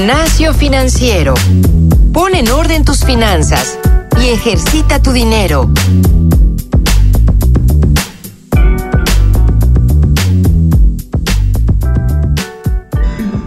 Gimnasio Financiero. Pon en orden tus finanzas y ejercita tu dinero.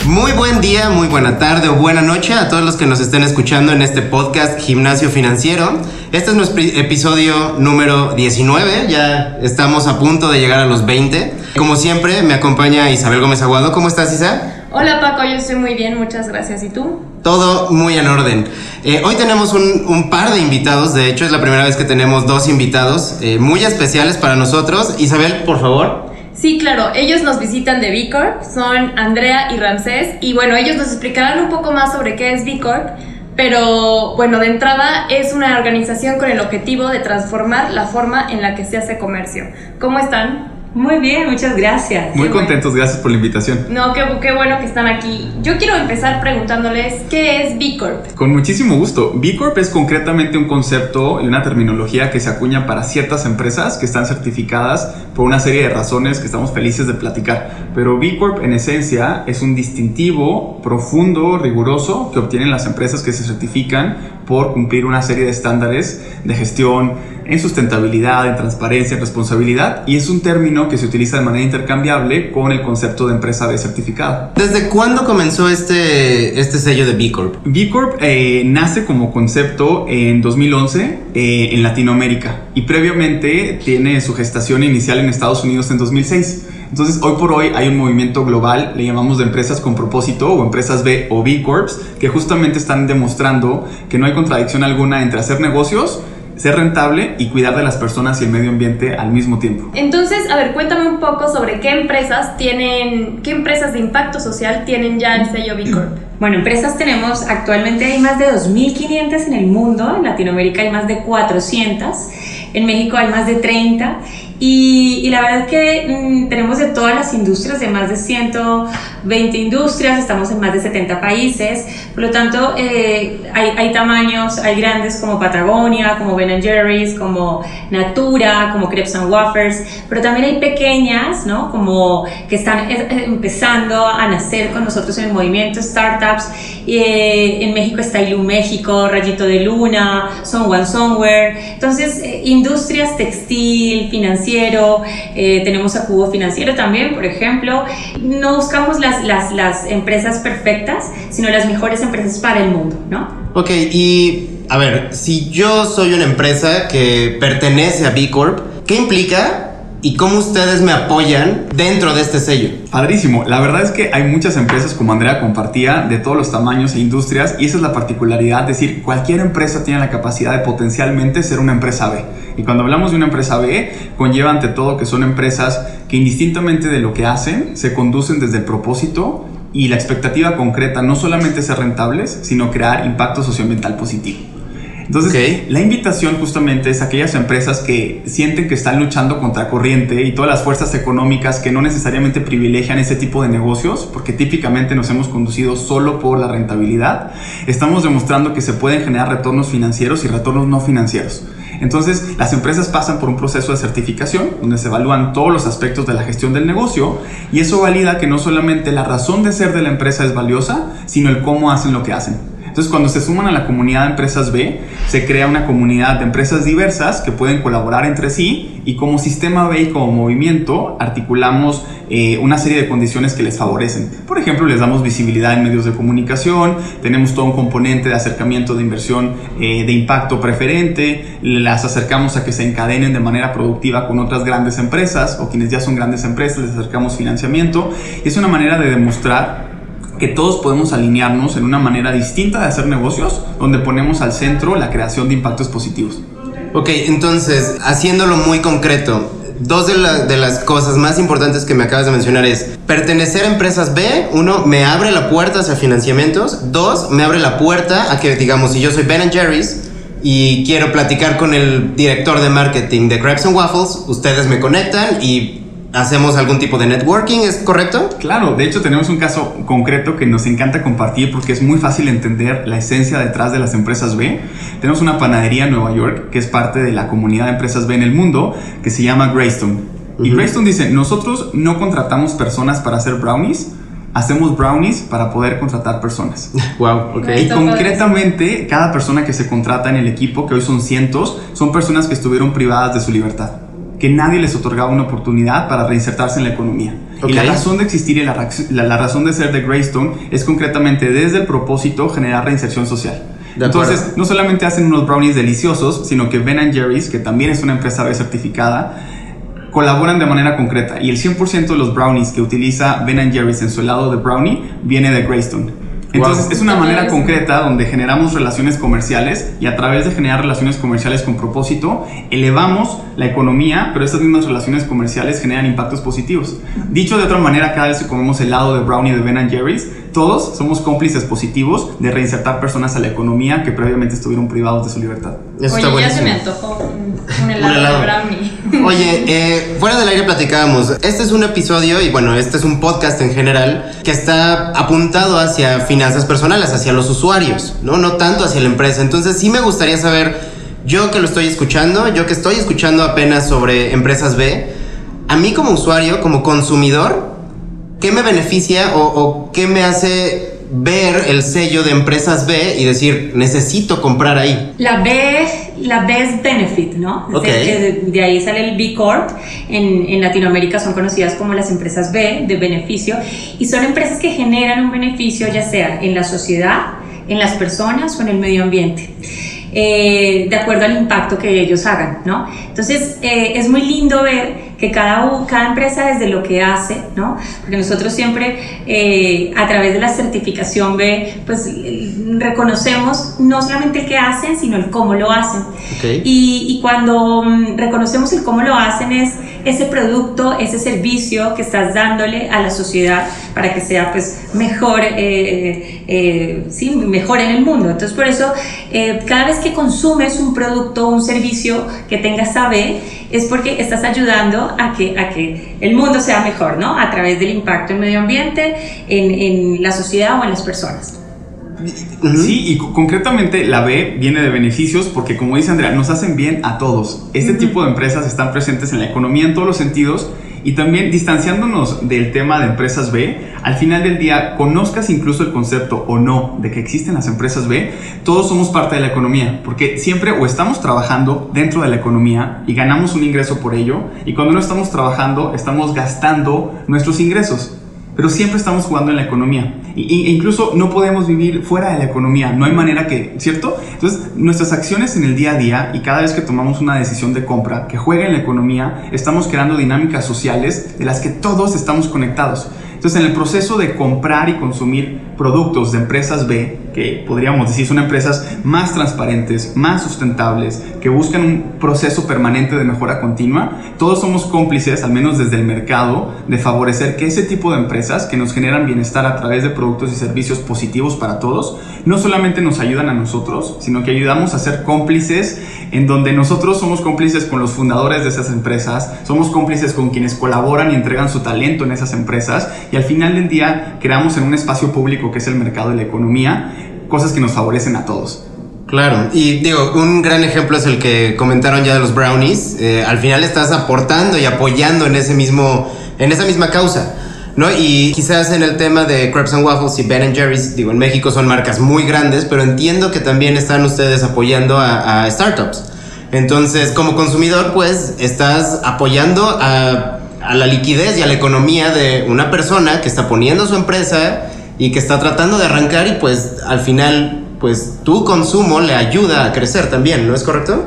Muy buen día, muy buena tarde o buena noche a todos los que nos estén escuchando en este podcast Gimnasio Financiero. Este es nuestro episodio número 19, ya estamos a punto de llegar a los 20. Como siempre, me acompaña Isabel Gómez Aguado. ¿Cómo estás, Isa? Hola Paco, yo estoy muy bien, muchas gracias. ¿Y tú? Todo muy en orden. Eh, hoy tenemos un, par de invitados, de hecho es la primera vez que tenemos dos invitados eh, muy especiales para nosotros. Isabel, por favor. Sí, claro, ellos nos visitan de B Corp, son Andrea y Ramsés, y bueno, ellos nos explicarán un poco más sobre qué es B Corp, pero bueno, de entrada es una organización con el objetivo de transformar la forma en la que se hace comercio. ¿Cómo están? Muy bien, muchas gracias. Muy contentos, gracias por la invitación. No, qué, qué, bueno que están aquí. Yo quiero empezar preguntándoles qué es B Corp. Con muchísimo gusto. B Corp es concretamente un concepto y una terminología que se acuña para ciertas empresas que están certificadas por una serie de razones que estamos felices de platicar. Pero B Corp en esencia es un distintivo profundo, riguroso que obtienen las empresas que se certifican por cumplir una serie de estándares de gestión en sustentabilidad, en transparencia, en responsabilidad y es un término que se utiliza de manera intercambiable con el concepto de empresa B certificada. ¿Desde cuándo comenzó este, este sello de B Corp? B Corp eh, nace como concepto en 2011 eh, en Latinoamérica y previamente tiene su gestación inicial en Estados Unidos en 2006. Entonces, hoy por hoy hay un movimiento global, le llamamos de empresas con propósito o empresas B o B Corps, que justamente están demostrando que no hay contradicción alguna entre hacer negocios ser rentable y cuidar de las personas y el medio ambiente al mismo tiempo. Entonces, a ver, cuéntame un poco sobre qué empresas tienen, qué empresas de impacto social tienen ya el sello B Corp. Bueno, empresas tenemos, actualmente hay más de 2.500 en el mundo, en Latinoamérica hay más de 400, en México hay más de 30 y, la verdad es que mm, tenemos de todas las industrias, de más de 120 industrias, estamos en más de 70 países, por lo tanto eh, hay, hay, tamaños, hay grandes como Patagonia, como Ben Jerry's, como Natura, como Crepes and Wafers, pero también hay pequeñas, ¿no? Como que están eh, eh, empezando a nacer con nosotros en el movimiento, startups. en México está Ilu México, Rayito de Luna, Son One Somewhere. Entonces, industrias textil, financiera, eh, tenemos a Cubo Financiero también, por ejemplo. No buscamos las, las, las empresas perfectas, sino las mejores empresas para el mundo, ¿no? Ok, y a ver, si yo soy una empresa que pertenece a B Corp, ¿qué implica y cómo ustedes me apoyan dentro de este sello. Padrísimo. La verdad es que hay muchas empresas, como Andrea compartía, de todos los tamaños e industrias, y esa es la particularidad, es decir, cualquier empresa tiene la capacidad de potencialmente ser una empresa B. Y cuando hablamos de una empresa B, conlleva ante todo que son empresas que indistintamente de lo que hacen, se conducen desde el propósito y la expectativa concreta no solamente ser rentables, sino crear impacto socioambiental positivo. Entonces, la invitación justamente es a aquellas empresas que sienten que están luchando contra corriente y todas las fuerzas económicas que no necesariamente privilegian ese tipo de negocios, porque típicamente nos hemos conducido solo por la rentabilidad, estamos demostrando que se pueden generar retornos financieros y retornos no financieros. Entonces, las empresas pasan por un proceso de certificación donde se evalúan todos los aspectos de la gestión del negocio y eso valida que no solamente la razón de ser de la empresa es valiosa, sino el cómo hacen lo que hacen. Entonces, cuando se suman a la comunidad de empresas B, se crea una comunidad de empresas diversas que pueden colaborar entre sí y como sistema B y como movimiento articulamos eh, una serie de condiciones que les favorecen. Por ejemplo, les damos visibilidad en medios de comunicación, tenemos todo un componente de acercamiento de inversión eh, de impacto preferente, las acercamos a que se encadenen de manera productiva con otras grandes empresas o quienes ya son grandes empresas, les acercamos financiamiento. Es una manera de demostrar que todos podemos alinearnos en una manera distinta de hacer negocios, donde ponemos al centro la creación de impactos positivos. Ok, entonces, haciéndolo muy concreto, dos de, las cosas más importantes que me acabas de mencionar es pertenecer a empresas B, uno, me abre la puerta hacia financiamientos, dos, me abre la puerta a que, digamos, si yo soy Ben Jerry's y quiero platicar con el director de marketing de Crepes and Waffles, ustedes me conectan y hacemos algún tipo de networking, ¿es correcto? Claro, de hecho tenemos un caso concreto que nos encanta compartir porque es muy fácil entender la esencia detrás de las empresas B. Tenemos una panadería en Nueva York que es parte de la comunidad de empresas B en el mundo que se llama Greystone. Y Greystone dice, nosotros no contratamos personas para hacer brownies, hacemos brownies para poder contratar personas. Wow, ok. Y concretamente, cada persona que se contrata en el equipo, que hoy son cientos, son personas que estuvieron privadas de su libertad, que nadie les otorgaba una oportunidad para reinsertarse en la economía. Y la razón de existir y la, la- la razón de ser de Greystone es concretamente desde el propósito generar reinserción social. De acuerdo. Entonces, no solamente hacen unos brownies deliciosos, sino que Ben Jerry's, que también es una empresa B certificada, colaboran de manera concreta y el 100% de los brownies que utiliza Ben Jerry's en su helado de brownie viene de Greystone. Entonces Wow. es una manera concreta donde generamos relaciones comerciales y a través de generar relaciones comerciales con propósito elevamos la economía, pero estas mismas relaciones comerciales generan impactos positivos. Dicho de otra manera, cada vez que comemos helado de brownie de Ben Jerry's, todos somos cómplices positivos de reinsertar personas a la economía que previamente estuvieron privados de su libertad. Eso Oye, ya se me antojó un, un helado, helado. de brownie. Oye, eh, fuera del aire platicábamos. Este es un episodio y bueno, este es un podcast en general que está apuntado hacia finanzas personales, hacia los usuarios, ¿no? No tanto hacia la empresa. Entonces sí me gustaría saber, yo que lo estoy escuchando, yo que estoy escuchando apenas sobre empresas B, a mí como usuario, como consumidor, ¿qué me beneficia o, o qué me hace ver el sello de empresas B y decir, necesito comprar ahí? La B, la B es benefit, ¿no? Es Ok. de, de- de ahí sale el B Corp. En, en Latinoamérica son conocidas como las empresas B, de beneficio, y son empresas que generan un beneficio ya sea en la sociedad, en las personas o en el medio ambiente. eh, de acuerdo al impacto que ellos hagan, ¿no? Entonces, eh, es muy lindo ver que cada, cada empresa desde lo que hace, ¿no? Porque nosotros siempre eh, a través de la certificación B, pues eh, reconocemos no solamente el que hacen, sino el cómo lo hacen. Ok. Y, y cuando mm, reconocemos el cómo lo hacen es ese producto, ese servicio que estás dándole a la sociedad para que sea pues mejor, eh, eh, sí, mejor en el mundo. Entonces por eso eh, cada vez que consumes un producto o un servicio que tenga esa B es porque estás ayudando a que, a que el mundo sea mejor, ¿no? A través del impacto en medio ambiente, en, en la sociedad o en las personas. Sí, y co- concretamente la B viene de beneficios porque, como dice Andrea, nos hacen bien a todos. Este tipo de empresas están presentes en la economía en todos los sentidos y también distanciándonos del tema de empresas B, al final del día, conozcas incluso el concepto o no de que existen las empresas B, todos somos parte de la economía, porque siempre o estamos trabajando dentro de la economía y ganamos un ingreso por ello, y cuando no estamos trabajando, estamos gastando nuestros ingresos pero siempre estamos jugando en la economía. E incluso no podemos vivir fuera de la economía, no hay manera que, ¿cierto? Entonces, nuestras acciones en el día a día y cada vez que tomamos una decisión de compra que juegue en la economía, estamos creando dinámicas sociales de las que todos estamos conectados. Entonces, en el proceso de comprar y consumir productos de empresas B, que podríamos decir son empresas más transparentes, más sustentables, que buscan un proceso permanente de mejora continua, todos somos cómplices, al menos desde el mercado, de favorecer que ese tipo de empresas que nos generan bienestar a través de productos y servicios positivos para todos, no solamente nos ayudan a nosotros, sino que ayudamos a ser cómplices en donde nosotros somos cómplices con los fundadores de esas empresas, somos cómplices con quienes colaboran y entregan su talento en esas empresas y al final del día creamos en un espacio público que es el mercado de la economía cosas que nos favorecen a todos. Claro, y digo, un gran ejemplo es el que comentaron ya de los brownies. Eh, al final estás aportando y apoyando en ese mismo, en esa misma causa, ¿no? Y quizás en el tema de Crepes and Waffles y Ben Jerry's, digo, en México son marcas muy grandes, pero entiendo que también están ustedes apoyando a, a startups. Entonces, como consumidor, pues estás apoyando a, la liquidez y a la economía de una persona que está poniendo su empresa y que está tratando de arrancar y pues al final pues tu consumo le ayuda a crecer también, ¿no es correcto?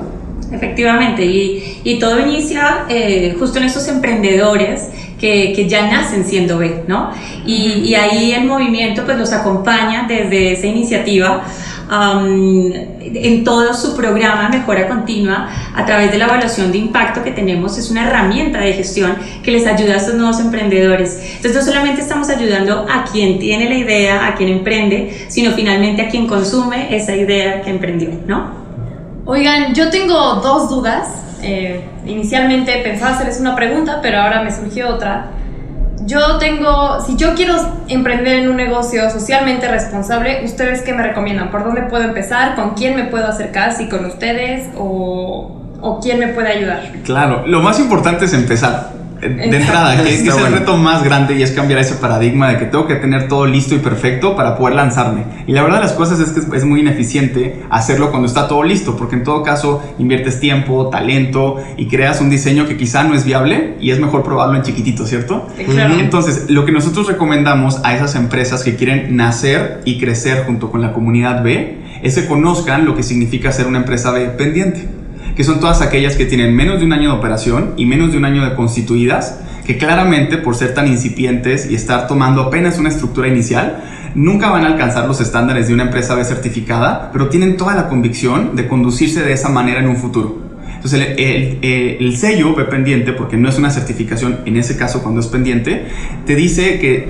Efectivamente, y, todo inicia eh, justo en esos emprendedores que, que ya nacen siendo B, ¿no? Y, y ahí el movimiento pues los acompaña desde esa iniciativa am, en todo su programa Mejora Continua a través de la evaluación de impacto que tenemos. Es una herramienta de gestión que les ayuda a estos nuevos emprendedores. Entonces no solamente estamos ayudando a quien tiene la idea, a quien emprende, sino finalmente a quien consume esa idea que emprendió, ¿no? Oigan, yo tengo dos dudas. Eh, inicialmente pensaba hacerles una pregunta, pero ahora me surgió otra. Yo tengo, si yo quiero emprender en un negocio socialmente responsable, ¿ustedes qué me recomiendan? ¿Por dónde puedo empezar? ¿Con quién me puedo acercar? ¿Si con ustedes o, o quién me puede ayudar? Claro, lo más importante es empezar. De entrada, que, es el reto más grande y es cambiar ese paradigma de que tengo que tener todo listo y perfecto para poder lanzarme. Y la verdad de las cosas es que es muy ineficiente hacerlo cuando está todo listo, porque en todo caso inviertes tiempo, talento y creas un diseño que quizá no es viable y es mejor probarlo en chiquitito, ¿cierto? Entonces, lo que nosotros recomendamos a esas empresas que quieren nacer y crecer junto con la comunidad B es que conozcan lo que significa ser una empresa B pendiente que son todas aquellas que tienen menos de un año de operación y menos de un año de constituidas, que claramente por ser tan incipientes y estar tomando apenas una estructura inicial, nunca van a alcanzar los estándares de una empresa B certificada, pero tienen toda la convicción de conducirse de esa manera en un futuro. Entonces el, el, sello B pendiente, porque no es una certificación en ese caso cuando es pendiente, te dice que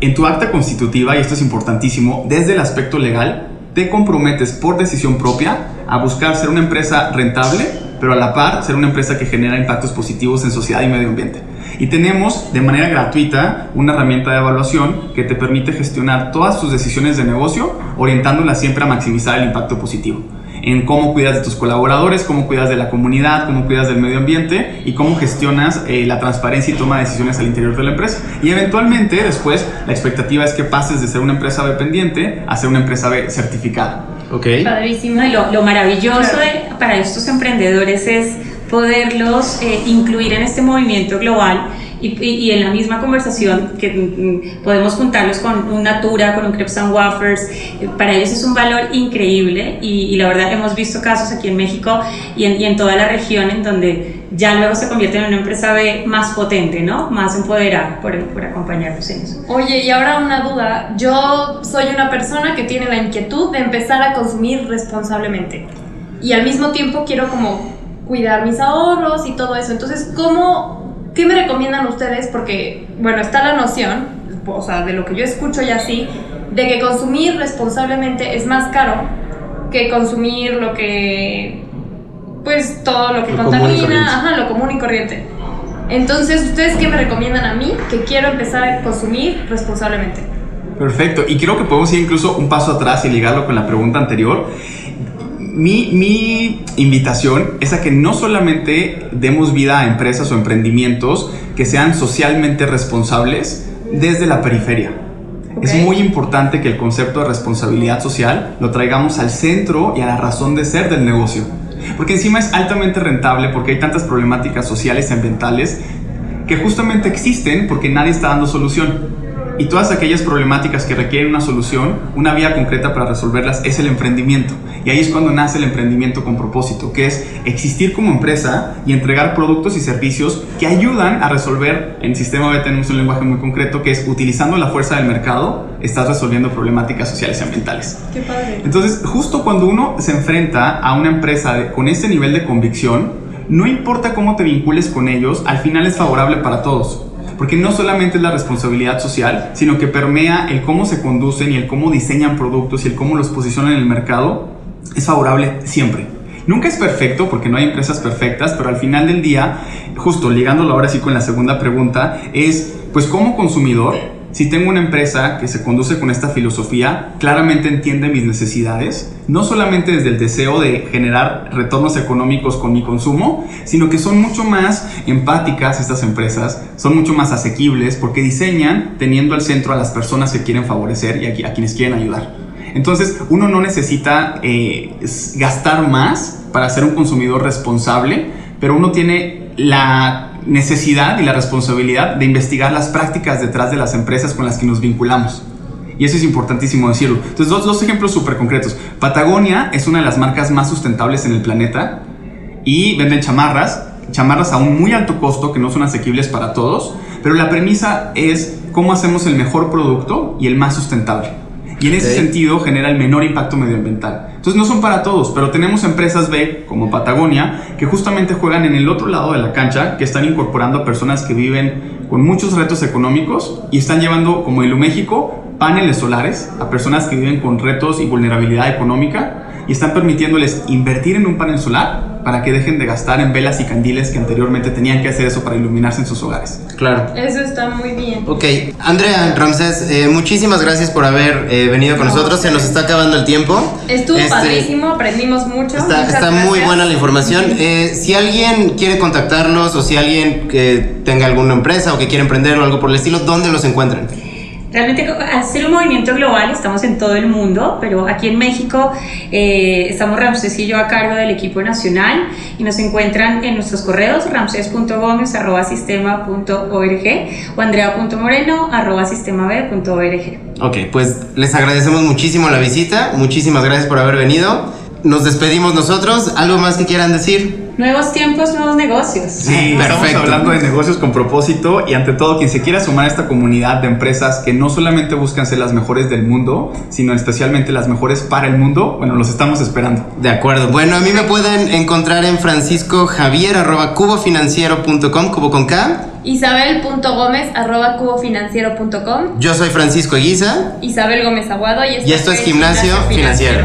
en tu acta constitutiva, y esto es importantísimo, desde el aspecto legal, te comprometes por decisión propia a buscar ser una empresa rentable, pero a la par ser una empresa que genera impactos positivos en sociedad y medio ambiente. Y tenemos de manera gratuita una herramienta de evaluación que te permite gestionar todas tus decisiones de negocio orientándolas siempre a maximizar el impacto positivo en cómo cuidas de tus colaboradores, cómo cuidas de la comunidad, cómo cuidas del medio ambiente y cómo gestionas eh, la transparencia y toma de decisiones al interior de la empresa. Y eventualmente después la expectativa es que pases de ser una empresa dependiente a ser una empresa B certificada. Ok. Padrísimo. Y lo, maravilloso para estos emprendedores es poderlos eh, incluir en este movimiento global y, en la misma conversación que mm, podemos juntarlos con un Natura, con un Crepes and Wafers, eh, para ellos es un valor increíble y, la verdad hemos visto casos aquí en México y en, y en, toda la región en donde ya luego se convierte en una empresa más potente, ¿no? Más empoderada por, por en eso. Oye, y ahora una duda, yo soy una persona que tiene la inquietud de empezar a consumir responsablemente y al mismo tiempo quiero como cuidar mis ahorros y todo eso. Entonces, ¿cómo ¿Qué me recomiendan ustedes? Porque, bueno, está la noción, o sea, de lo que yo escucho ya así, de que consumir responsablemente es más caro que consumir lo que, pues todo lo que contamina, ajá, lo común y corriente. Entonces, ¿ustedes qué me recomiendan a mí que quiero empezar a consumir responsablemente? Perfecto, y creo que podemos ir incluso un paso atrás y ligarlo con la pregunta anterior mi, invitación es a que no solamente demos vida a empresas o emprendimientos que sean socialmente responsables desde la periferia. Es muy importante que el concepto de responsabilidad social lo traigamos al centro y a la razón de ser del negocio. Porque encima es altamente rentable porque hay tantas problemáticas sociales y ambientales que justamente existen porque nadie está dando solución. Y todas aquellas problemáticas que requieren una solución, una vía concreta para resolverlas es el emprendimiento. Y ahí es cuando nace el emprendimiento con propósito, que es existir como empresa y entregar productos y servicios que ayudan a resolver, en Sistema B tenemos un lenguaje muy concreto, que es utilizando la fuerza del mercado, estás resolviendo problemáticas sociales y ambientales. Qué padre. Entonces, justo cuando uno se enfrenta a una empresa con ese nivel de convicción, no importa cómo te vincules con ellos, al final es favorable para todos porque no solamente es la responsabilidad social, sino que permea el cómo se conducen y el cómo diseñan productos y el cómo los posicionan en el mercado, es favorable siempre. Nunca es perfecto porque no hay empresas perfectas, pero al final del día, justo ligándolo ahora sí con la segunda pregunta, es pues como consumidor, si tengo una empresa que se conduce con esta filosofía, claramente entiende mis necesidades, no solamente desde el deseo de generar retornos económicos con mi consumo, sino que son mucho más empáticas estas empresas, son mucho más asequibles porque diseñan teniendo al centro a las personas que quieren favorecer y a, quienes quieren ayudar. Entonces, uno no necesita eh, gastar más para ser un consumidor responsable, pero uno tiene la necesidad y la responsabilidad de investigar las prácticas detrás de las empresas con las que nos vinculamos. Y eso es importantísimo decirlo. Entonces, dos, dos ejemplos súper concretos. Patagonia es una de las marcas más sustentables en el planeta y venden chamarras, chamarras a un muy alto costo que no son asequibles para todos, pero la premisa es cómo hacemos el mejor producto y el más sustentable y en ese sentido genera el menor impacto medioambiental. Entonces no son para todos, pero tenemos empresas B como Patagonia que justamente juegan en el otro lado de la cancha, que están incorporando a personas que viven con muchos retos económicos y están llevando como México paneles solares a personas que viven con retos y vulnerabilidad económica y están permitiéndoles invertir en un panel solar para que dejen de gastar en velas y candiles que anteriormente tenían que hacer eso para iluminarse en sus hogares. Claro. Eso está muy bien. Ok, Andrea, Ramsés, eh, muchísimas gracias por haber eh, venido con nosotros. Se nos está acabando el tiempo. Estuvo Este, padrísimo, aprendimos mucho. Está, muy buena la información. Eh, si alguien quiere contactarlos o si alguien que tenga alguna empresa o que quiere emprender o algo por el estilo, ¿dónde los encuentran? Realmente al ser un movimiento global estamos en todo el mundo, pero aquí en México eh, estamos Ramsés y yo a cargo del equipo nacional y nos encuentran en nuestros correos ramses.gómez.sistema.org o andrea.moreno.sistemaB.org. Ok, pues les agradecemos muchísimo la visita. Muchísimas gracias por haber venido. Nos despedimos nosotros. ¿Algo más que quieran decir? Nuevos tiempos, nuevos negocios. Sí, estamos Perfecto. hablando de negocios con propósito y ante todo quien se quiera sumar a esta comunidad de empresas que no solamente buscan ser las mejores del mundo, sino especialmente las mejores para el mundo, bueno, los estamos esperando. De acuerdo. Bueno, a mí me pueden encontrar en franciscojavier.cubofinanciero.com, cubo con K. Isabel.gómez arroba cubofinanciero.com Yo soy Francisco Eguiza Isabel Gómez Aguado y esto, y esto es Gimnasio Financiero.